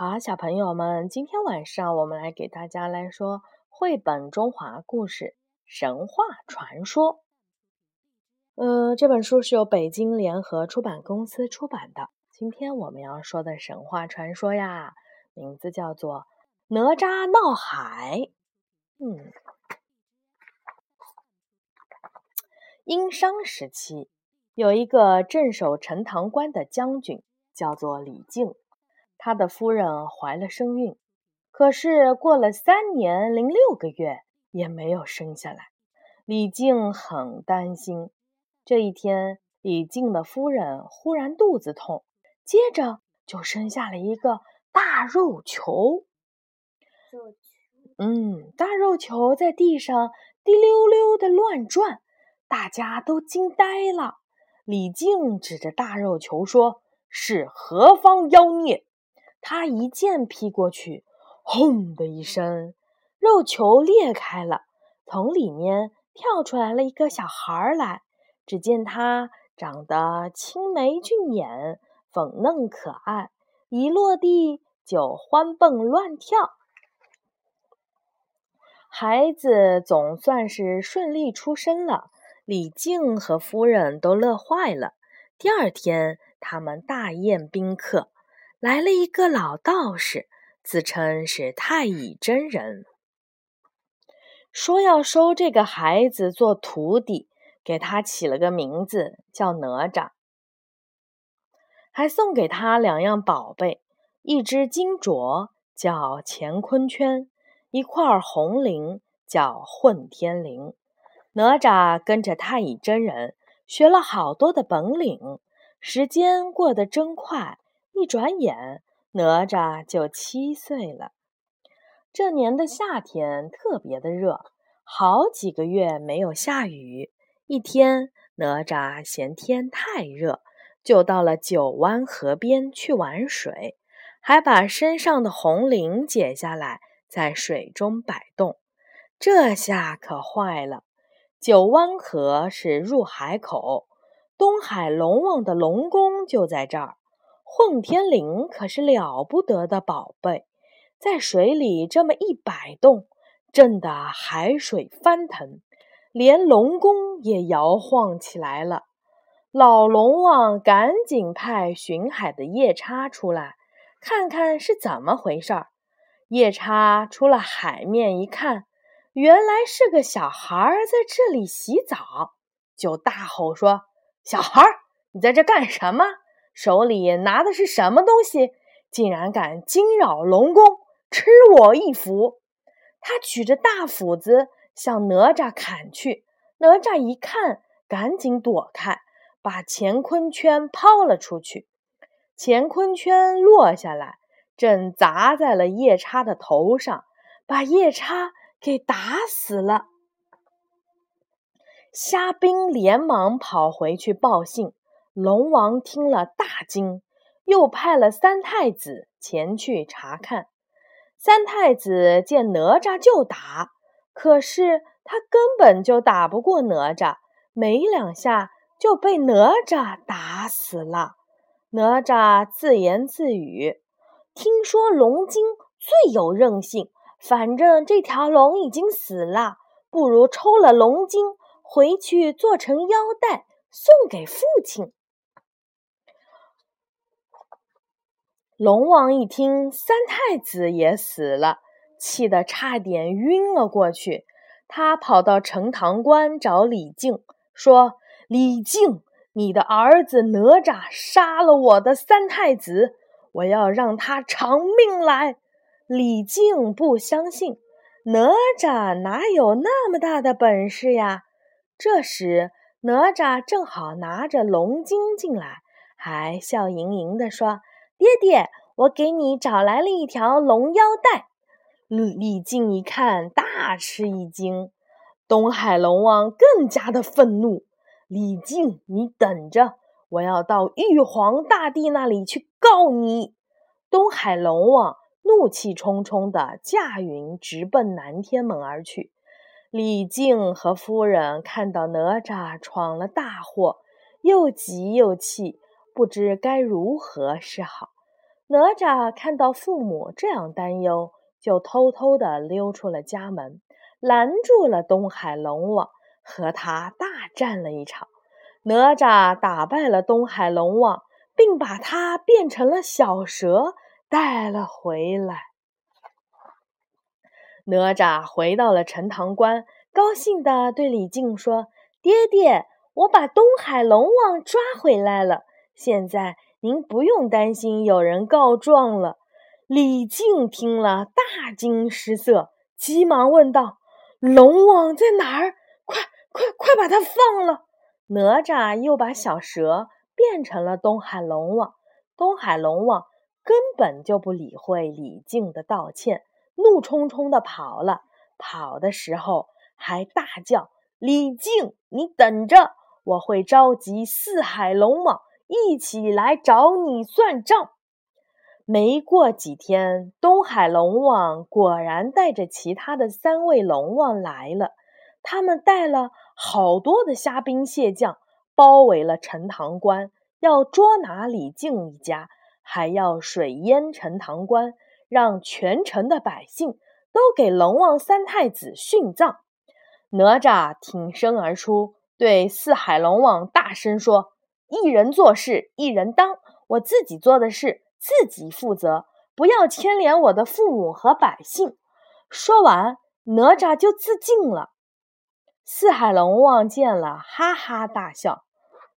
好，小朋友们，今天晚上我们来给大家来说绘本中华故事《神话传说》。呃，这本书是由北京联合出版公司出版的。今天我们要说的神话传说呀，名字叫做《哪吒闹海》。嗯，殷商时期，有一个镇守陈塘关的将军，叫做李靖。他的夫人怀了身孕，可是过了三年零六个月也没有生下来。李靖很担心。这一天，李靖的夫人忽然肚子痛，接着就生下了一个大肉球。肉球，嗯，大肉球在地上滴溜溜的乱转，大家都惊呆了。李靖指着大肉球说：“是何方妖孽？”他一剑劈过去，轰的一声，肉球裂开了，从里面跳出来了一个小孩儿来。只见他长得青眉俊眼，粉嫩可爱，一落地就欢蹦乱跳。孩子总算是顺利出生了，李靖和夫人都乐坏了。第二天，他们大宴宾客。来了一个老道士，自称是太乙真人，说要收这个孩子做徒弟，给他起了个名字叫哪吒，还送给他两样宝贝：一只金镯叫乾坤圈，一块红绫叫混天绫。哪吒跟着太乙真人学了好多的本领，时间过得真快。一转眼，哪吒就七岁了。这年的夏天特别的热，好几个月没有下雨。一天，哪吒嫌天太热，就到了九湾河边去玩水，还把身上的红绫解下来，在水中摆动。这下可坏了，九湾河是入海口，东海龙王的龙宫就在这儿。混天绫可是了不得的宝贝，在水里这么一摆动，震得海水翻腾，连龙宫也摇晃起来了。老龙王赶紧派巡海的夜叉出来，看看是怎么回事儿。夜叉出了海面一看，原来是个小孩在这里洗澡，就大吼说：“小孩，你在这干什么？”手里拿的是什么东西？竟然敢惊扰龙宫，吃我一斧！他举着大斧子向哪吒砍去。哪吒一看，赶紧躲开，把乾坤圈抛了出去。乾坤圈落下来，正砸在了夜叉的头上，把夜叉给打死了。虾兵连忙跑回去报信。龙王听了大惊，又派了三太子前去查看。三太子见哪吒就打，可是他根本就打不过哪吒，没两下就被哪吒打死了。哪吒自言自语：“听说龙精最有韧性，反正这条龙已经死了，不如抽了龙筋回去做成腰带送给父亲。”龙王一听三太子也死了，气得差点晕了过去。他跑到陈塘关找李靖，说：“李靖，你的儿子哪吒杀了我的三太子，我要让他偿命来。”李靖不相信，哪吒哪有那么大的本事呀？这时，哪吒正好拿着龙筋进来，还笑盈盈地说。爹爹，我给你找来了一条龙腰带。李靖一看，大吃一惊。东海龙王更加的愤怒。李靖，你等着，我要到玉皇大帝那里去告你。东海龙王怒气冲冲地驾云直奔南天门而去。李靖和夫人看到哪吒闯了大祸，又急又气。不知该如何是好，哪吒看到父母这样担忧，就偷偷地溜出了家门，拦住了东海龙王，和他大战了一场。哪吒打败了东海龙王，并把他变成了小蛇带了回来。哪吒回到了陈塘关，高兴地对李靖说：“爹爹，我把东海龙王抓回来了，现在。”您不用担心有人告状了。李靖听了大惊失色，急忙问道：“龙王在哪儿？快快快把他放了！”哪吒又把小蛇变成了东海龙王。东海龙王根本就不理会李靖的道歉，怒冲冲地跑了。跑的时候还大叫：“李靖，你等着，我会召集四海龙王！”一起来找你算账。没过几天，东海龙王果然带着其他的三位龙王来了。他们带了好多的虾兵蟹将，包围了陈塘关，要捉拿李靖一家，还要水淹陈塘关，让全城的百姓都给龙王三太子殉葬。哪吒挺身而出，对四海龙王大声说。一人做事一人当，我自己做的事自己负责，不要牵连我的父母和百姓。说完，哪吒就自尽了。四海龙王见了，哈哈大笑。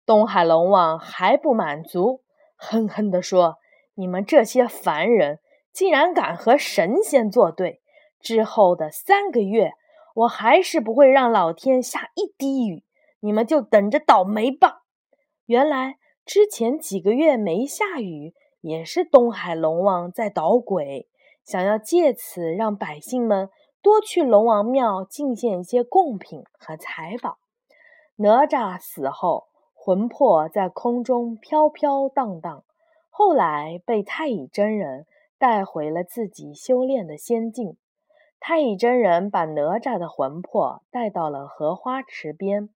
东海龙王还不满足，哼哼地说：“你们这些凡人，竟然敢和神仙作对！之后的三个月，我还是不会让老天下一滴雨，你们就等着倒霉吧。”原来之前几个月没下雨，也是东海龙王在捣鬼，想要借此让百姓们多去龙王庙进献一些贡品和财宝。哪吒死后，魂魄在空中飘飘荡荡，后来被太乙真人带回了自己修炼的仙境。太乙真人把哪吒的魂魄带到了荷花池边，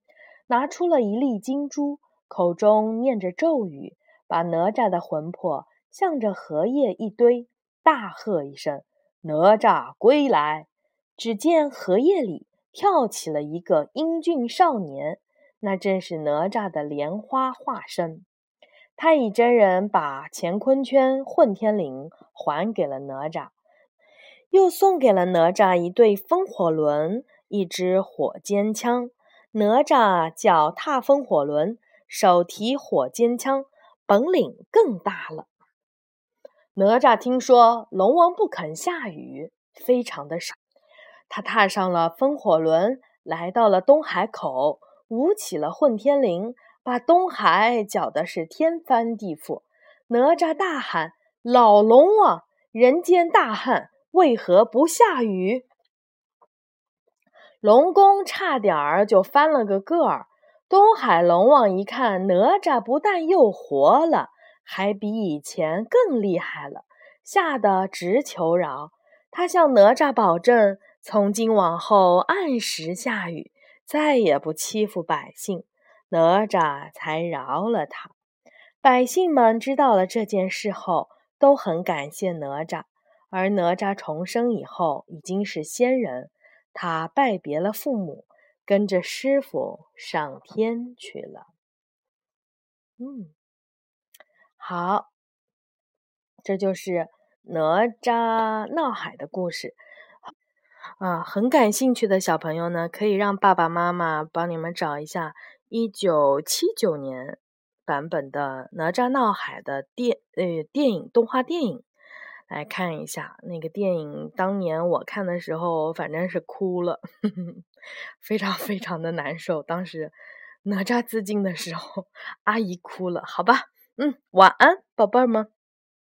拿出了一粒金珠。口中念着咒语，把哪吒的魂魄向着荷叶一堆，大喝一声：“哪吒归来！”只见荷叶里跳起了一个英俊少年，那正是哪吒的莲花化身。太乙真人把乾坤圈、混天绫还给了哪吒，又送给了哪吒一对风火轮、一支火尖枪。哪吒脚踏风火轮。手提火尖枪，本领更大了。哪吒听说龙王不肯下雨，非常的傻。他踏上了风火轮，来到了东海口，舞起了混天绫，把东海搅的是天翻地覆。哪吒大喊：“老龙王，人间大旱，为何不下雨？”龙宫差点儿就翻了个个儿。东海龙王一看哪吒不但又活了，还比以前更厉害了，吓得直求饶。他向哪吒保证，从今往后按时下雨，再也不欺负百姓。哪吒才饶了他。百姓们知道了这件事后，都很感谢哪吒。而哪吒重生以后，已经是仙人，他拜别了父母。跟着师傅上天去了。嗯，好，这就是哪吒闹海的故事。啊，很感兴趣的小朋友呢，可以让爸爸妈妈帮你们找一下一九七九年版本的《哪吒闹海》的电呃电影动画电影来看一下。那个电影当年我看的时候，反正是哭了。非常非常的难受，当时哪吒自尽的时候，阿姨哭了。好吧，嗯，晚安，宝贝儿们。